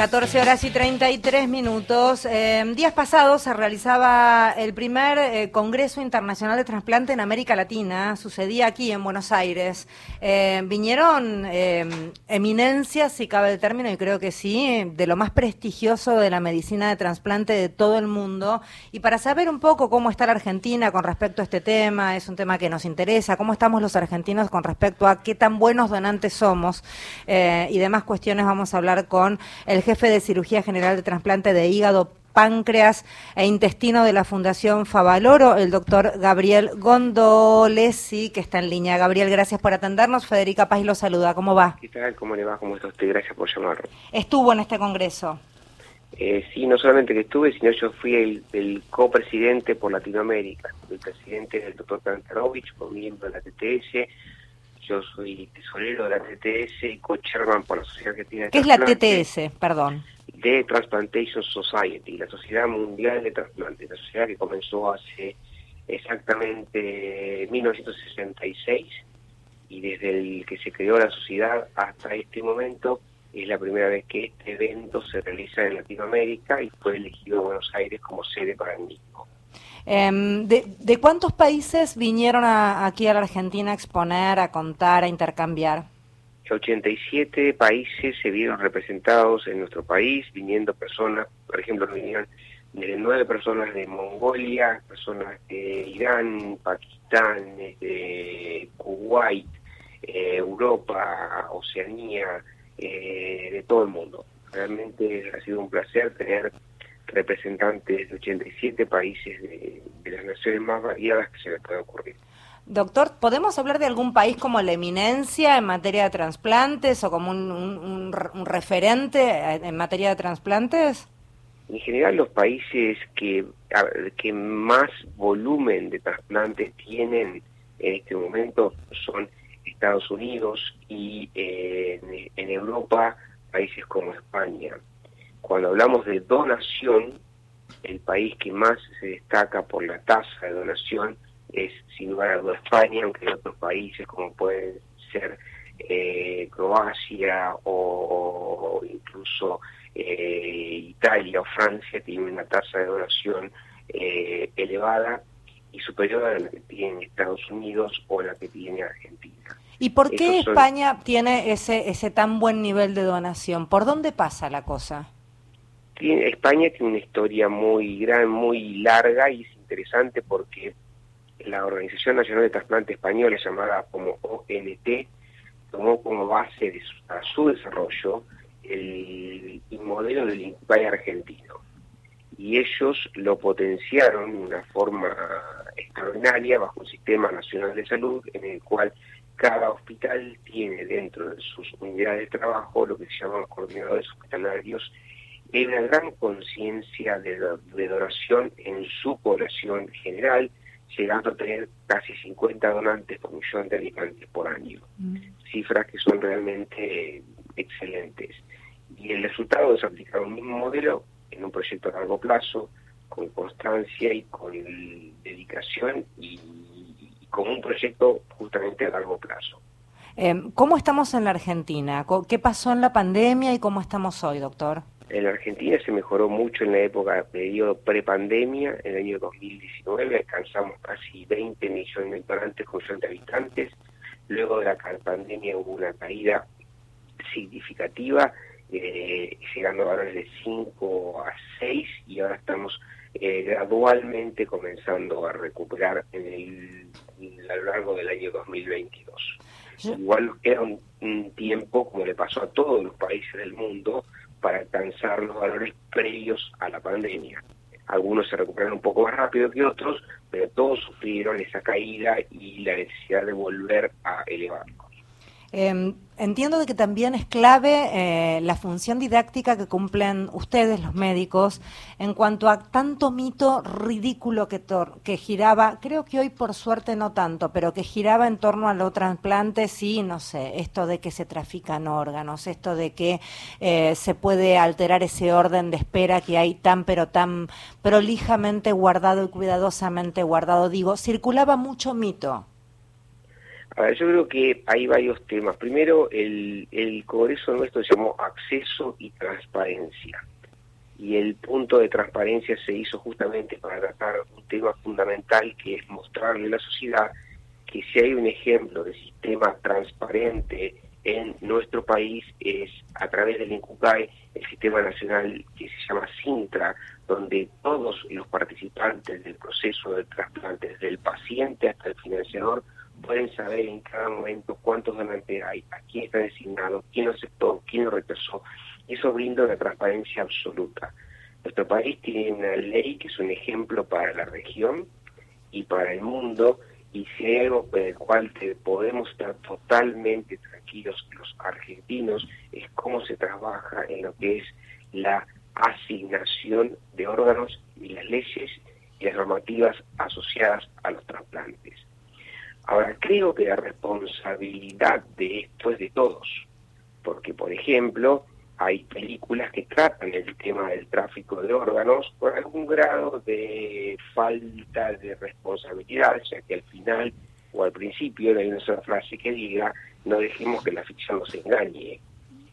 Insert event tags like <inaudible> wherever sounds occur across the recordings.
14 horas y 33 minutos. Eh, días pasados se realizaba el primer eh, Congreso Internacional de Trasplante en América Latina. Sucedía aquí en Buenos Aires. Eh, vinieron eminencias, si cabe el término, y creo que sí, de lo más prestigioso de la medicina de trasplante de todo el mundo. Y para saber un poco cómo está la Argentina con respecto a este tema, es un tema que nos interesa, cómo estamos los argentinos con respecto a qué tan buenos donantes somos y demás cuestiones, vamos a hablar con el jefe de Cirugía General de Trasplante de Hígado, páncreas e intestino de la Fundación Favaloro, el doctor Gabriel Gondolesi, que está en línea. Gabriel, gracias por atendernos. Federica Paz lo saluda. ¿Cómo va? ¿Qué tal? ¿Cómo le va? ¿Cómo está usted? Gracias por llamarlo. ¿Estuvo en este congreso? Eh, sí, no solamente que estuve, sino yo fui el, el copresidente por Latinoamérica. El presidente del doctor Kantarovich, por miembro de la TTS, yo soy tesorero de la TTS y co-chairman por la Sociedad Argentina de ¿Qué es la TTS? Perdón. De Transplantation Society, la Sociedad Mundial de Trasplantes, la sociedad que comenzó hace exactamente 1966 y desde el que se creó la sociedad hasta este momento es la primera vez que este evento se realiza en Latinoamérica y fue elegido Buenos Aires como sede para el mismo. Em, de, cuántos países vinieron aquí a la Argentina a exponer, a contar, a intercambiar? 87 países se vieron representados en nuestro país, viniendo personas, por ejemplo, vinieron nueve personas de Mongolia, personas de Irán, Pakistán, de Kuwait, eh, Europa, Oceanía, eh, de todo el mundo. Realmente ha sido un placer tener representantes de 87 países de, las naciones más variadas que se les puede ocurrir. Doctor, ¿podemos hablar de algún país como la eminencia en materia de trasplantes o como un, referente en materia de trasplantes? En general, los países que, que más volumen de trasplantes tienen en este momento son Estados Unidos y eh, en Europa países como España. Cuando hablamos de donación, el país que más se destaca por la tasa de donación es sin lugar a dudas España, aunque hay otros países como pueden ser eh, Croacia o, incluso eh, Italia o Francia tienen una tasa de donación eh, elevada y superior a la que tiene Estados Unidos o la que tiene Argentina. ¿Y por qué España tiene ese, ese tan buen nivel de donación? ¿Por dónde pasa la cosa? España tiene una historia muy gran, muy larga y es interesante porque la Organización Nacional de Trasplante Española, llamada como ONT, tomó como base de su, desarrollo el, modelo del INCUBAI argentino. Y ellos lo potenciaron de una forma extraordinaria bajo un sistema nacional de salud en el cual cada hospital tiene dentro de sus unidades de trabajo lo que se llaman coordinadores hospitalarios hay una gran conciencia de, donación en su población general, llegando a tener casi 50 donantes por millón de habitantes por año. Mm. Cifras que son realmente excelentes. Y el resultado es aplicar un mismo modelo en un proyecto a largo plazo, con constancia y con dedicación y, con un proyecto justamente a largo plazo. Em, ¿Cómo estamos en la Argentina? ¿Qué pasó en la pandemia y cómo estamos hoy, doctor? En la Argentina se mejoró mucho en la época, periodo prepandemia, en el año 2019 alcanzamos casi 20 millones de donantes con de habitantes. Luego de la pandemia hubo una caída significativa, eh, llegando a valores de 5 a 6 y ahora estamos eh, gradualmente comenzando a recuperar en el, a lo largo del año 2022. Igual nos queda un tiempo, como le pasó a todos los países del mundo, para alcanzar los valores previos a la pandemia. Algunos se recuperaron un poco más rápido que otros, pero todos sufrieron esa caída y la necesidad de volver a elevarlos. Em, entiendo de que también es clave eh, la función didáctica que cumplen ustedes, los médicos, en cuanto a tanto mito ridículo que, que giraba, creo que hoy por suerte no tanto, pero que giraba en torno a los trasplantes, sí, no sé, esto de que se trafican órganos, esto de que eh, se puede alterar ese orden de espera que hay tan, pero tan prolijamente guardado y cuidadosamente guardado, digo, circulaba mucho mito. Yo creo que hay varios temas. Primero, el, el Congreso nuestro se llamó Acceso y Transparencia. Y el punto de transparencia se hizo justamente para tratar un tema fundamental que es mostrarle a la sociedad que si hay un ejemplo de sistema transparente en nuestro país es a través del INCUCAE, el sistema nacional que se llama Sintra, donde todos los participantes del proceso de trasplante, desde el paciente hasta el financiador, pueden saber en cada momento cuántos donantes hay, a quién está designado, quién lo aceptó, quién lo rechazó. Eso brinda una transparencia absoluta. Nuestro país tiene una ley que es un ejemplo para la región y para el mundo, y si hay algo por el cual podemos estar totalmente tranquilos los argentinos es cómo se trabaja en lo que es la asignación de órganos y las leyes y las normativas asociadas a los trasplantes. Ahora, creo que la responsabilidad de esto es de todos, porque, por ejemplo, hay películas que tratan el tema del tráfico de órganos por algún grado de falta de responsabilidad, ya que al final o al principio no hay una sola frase que diga no dejemos que la ficción nos engañe.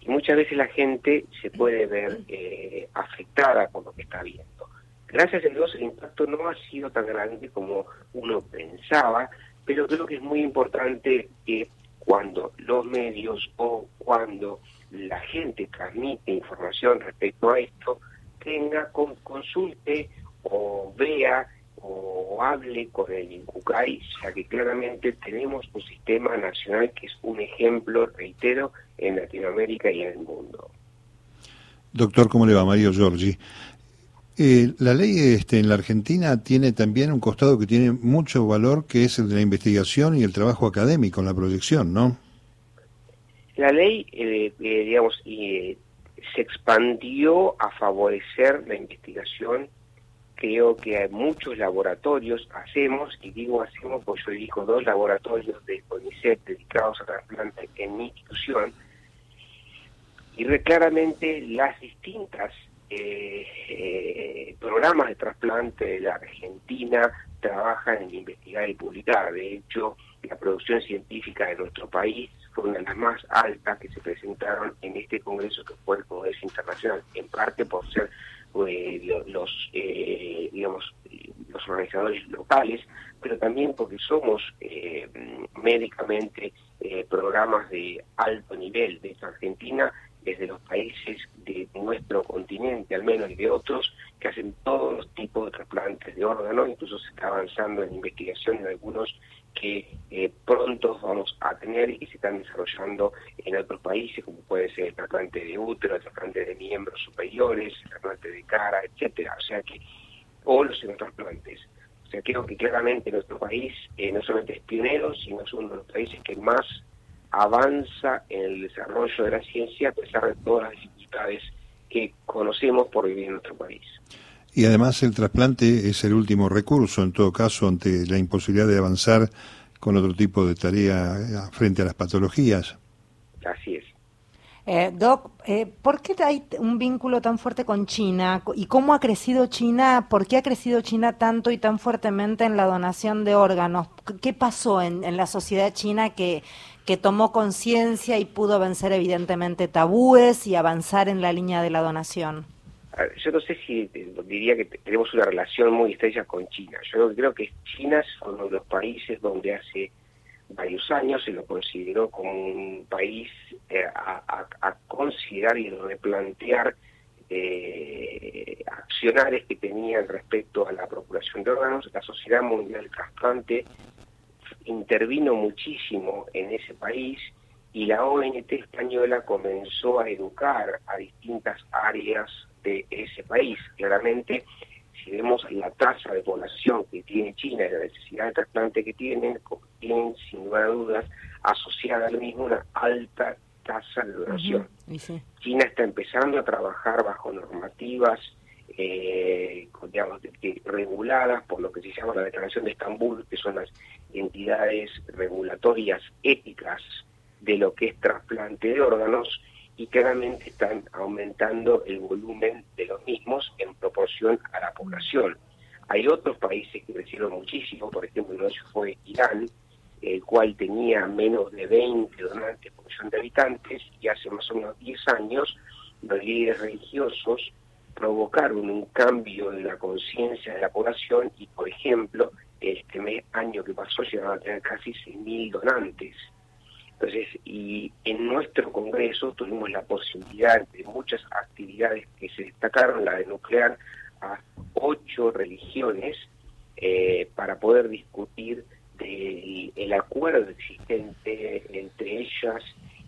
Y muchas veces la gente se puede ver eh, afectada por lo que está viendo. Gracias a Dios el impacto no ha sido tan grande como uno pensaba, pero creo que es muy importante que cuando los medios o cuando la gente transmite información respecto a esto, tenga, con, consulte o vea o hable con el INCUCAI, ya que claramente tenemos un sistema nacional que es un ejemplo, reitero, en Latinoamérica y en el mundo. Doctor, ¿cómo le va? Mario Giorgi. Eh, la ley este, en la Argentina tiene también un costado que tiene mucho valor, que es el de la investigación y el trabajo académico en la proyección, ¿no? La ley, eh, eh, digamos, eh, se expandió a favorecer la investigación. Creo que hay muchos laboratorios hacemos, y digo hacemos porque yo dirijo dos laboratorios de CONICET dedicados a trasplante en mi institución, y claramente las distintas programas de trasplante de la Argentina trabajan en investigar y publicar. De hecho, la producción científica de nuestro país fue una de las más altas que se presentaron en este congreso que fue el Congreso Internacional, en parte por ser eh, los, eh, digamos, los organizadores locales, pero también porque somos eh, médicamente programas de alto nivel. De Argentina desde los países de nuestro continente, al menos, y de otros, que hacen todos los tipos de trasplantes de órganos, incluso se está avanzando en investigación en algunos que eh, pronto vamos a tener y se están desarrollando en otros países, como puede ser el trasplante de útero, el trasplante de miembros superiores, el trasplante de cara, etcétera. O sea que, o los trasplantes. O sea, creo que claramente nuestro país eh, no solamente es pionero, sino es uno de los países que más avanza en el desarrollo de la ciencia a pesar de todas las dificultades que conocemos por vivir en nuestro país. Y además el trasplante es el último recurso, en todo caso, ante la imposibilidad de avanzar con otro tipo de tarea eh, frente a las patologías. Así es. Eh, Doc, eh, ¿por qué hay un vínculo tan fuerte con China? ¿Y cómo ha crecido China? ¿Por qué ha crecido China tanto y tan fuertemente en la donación de órganos? ¿Qué pasó en, la sociedad china que, que tomó conciencia y pudo vencer evidentemente tabúes y avanzar en la línea de la donación? Yo no sé si diría que tenemos una relación muy estrecha con China. Yo creo que China es uno de los países donde hace varios años se lo consideró como un país eh, a, considerar y replantear eh, accionarios que tenían respecto a la procuración de órganos. La Sociedad Mundial Trasplante intervino muchísimo en ese país y la ONT española comenzó a educar a distintas áreas de ese país. Claramente si vemos la tasa de población que tiene China y la necesidad de trasplante que tienen, tienen sin lugar a dudas asociada al mismo una alta tasa de donación. China está empezando a trabajar bajo normativas eh, reguladas por lo que se llama la Declaración de Estambul, que son las entidades regulatorias éticas de lo que es trasplante de órganos, y claramente están aumentando el volumen de los mismos en proporción a la población. Hay otros países que crecieron muchísimo, por ejemplo, uno de fue Irán, el cual tenía menos de 20 donantes por millón de habitantes, y hace más o menos 10 años los líderes religiosos provocaron un cambio en la conciencia de la población y, por ejemplo, este mes, año que pasó llegaron a tener casi 6.000 donantes. Entonces, y en nuestro Congreso tuvimos la posibilidad de muchas actividades que se destacaron, la de nuclear a ocho religiones eh, para poder discutir del el acuerdo existente entre ellas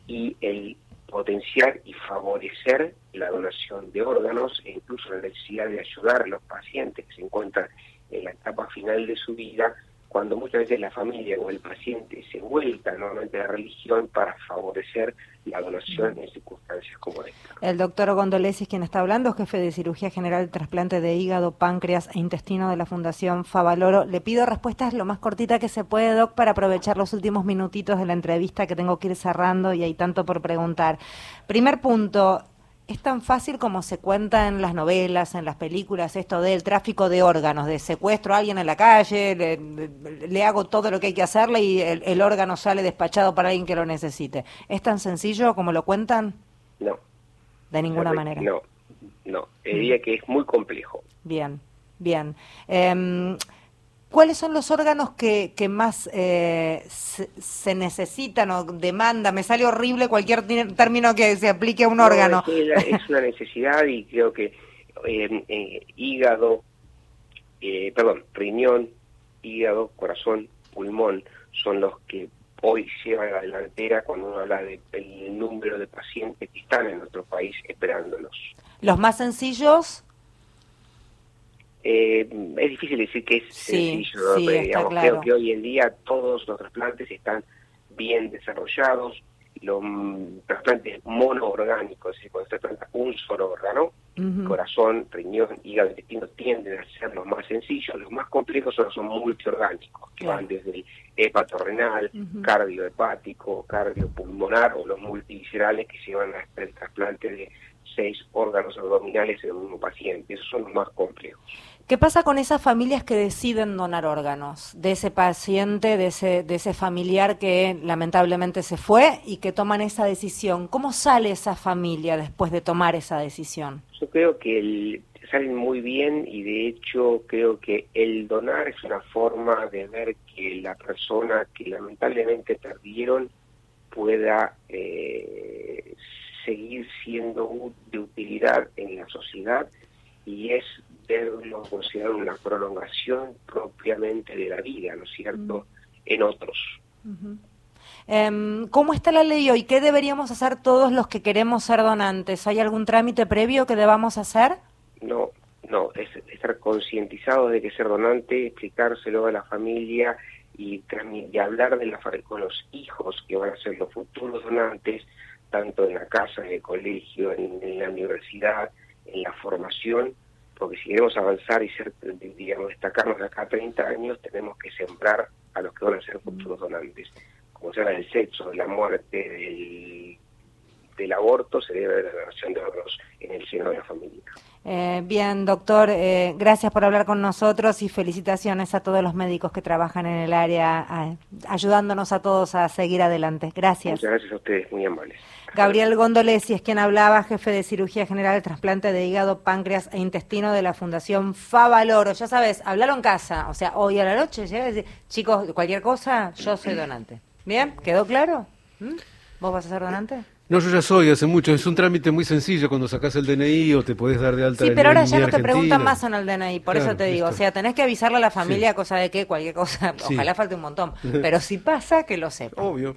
y el potenciar y favorecer la donación de órganos e incluso la necesidad de ayudar a los pacientes que se encuentran en la etapa final de su vida cuando muchas veces la familia o el paciente se vuelca nuevamente a la religión para favorecer la donación en circunstancias como esta. El doctor Gondolesis, quien está hablando, jefe de cirugía general de trasplante de hígado, páncreas e intestino de la Fundación Favaloro. Le pido respuestas lo más cortita que se puede, doc, para aprovechar los últimos minutitos de la entrevista que tengo que ir cerrando y hay tanto por preguntar. Primer punto, es tan fácil como se cuenta en las novelas, en las películas, esto del tráfico de órganos, de secuestro a alguien en la calle, le, hago todo lo que hay que hacerle y el, órgano sale despachado para alguien que lo necesite. ¿Es tan sencillo como lo cuentan? No. De ninguna manera. No, no. Diría que es muy complejo. Bien, bien. Eh, ¿Cuáles son los órganos que, que más eh, se, necesitan o demanda? Me sale horrible cualquier término que se aplique a un órgano. Es, una necesidad y creo que eh, eh, hígado, perdón, riñón, hígado, corazón, pulmón son los que hoy llevan la delantera cuando uno habla del número de pacientes que están en nuestro país esperándolos. ¿Los más sencillos? Eh, es difícil decir que es sencillo, pero creo que hoy en día todos los trasplantes están bien desarrollados, los mm, trasplantes monoorgánicos, es decir, cuando se trasplanta un solo órgano, corazón, riñón, hígado, intestino, tienden a ser los más sencillos, los más complejos son, son multiorgánicos, que van desde el hepatorrenal, cardiohepático, cardiopulmonar o los multiviscerales que llevan hasta el trasplante de seis órganos abdominales en un mismo paciente. Esos son los más complejos. ¿Qué pasa con esas familias que deciden donar órganos? De ese paciente, de ese, de ese familiar que lamentablemente se fue y que toman esa decisión. ¿Cómo sale esa familia después de tomar esa decisión? Yo creo que salen muy bien y de hecho creo que el donar es una forma de ver que la persona que lamentablemente perdieron pueda eh, seguir siendo de utilidad en la sociedad y es verlo considerar una prolongación propiamente de la vida, ¿no es cierto?, en otros. Em, ¿Cómo está la ley hoy? ¿Qué deberíamos hacer todos los que queremos ser donantes? ¿Hay algún trámite previo que debamos hacer? No, no, es estar concientizado de que ser donante, explicárselo a la familia y, y hablar de la, con los hijos que van a ser los futuros donantes, tanto en la casa, en el colegio, en, la universidad, en la formación, porque si queremos avanzar y ser, digamos, destacarnos de acá a 30 años, tenemos que sembrar a los que van a ser futuros donantes. Como sea del sexo, de la muerte, del, del aborto, se debe la donación de órganos en el seno de la familia. Eh, bien, doctor, eh, gracias por hablar con nosotros y felicitaciones a todos los médicos que trabajan en el área, ayudándonos a todos a seguir adelante. Gracias. Muchas gracias a ustedes, muy amables. Gabriel Gondolesi es quien hablaba, jefe de cirugía general de trasplante de hígado, páncreas e intestino de la Fundación Favaloro. Ya sabes, hablaron en casa, o sea, hoy a la noche, llega chicos, cualquier cosa, yo soy donante. ¿Bien? ¿Quedó claro? ¿Mm? ¿Vos vas a ser donante? No, yo ya soy hace mucho. Es un trámite muy sencillo cuando sacas el DNI o te podés dar de alta. Sí, pero ahora ya no te preguntan más en el DNI, por eso te digo. O sea, tenés que avisarle a la familia, cosa de que cualquier cosa, <laughs> ojalá falte un montón. <laughs> Pero si pasa, que lo sepa. Obvio.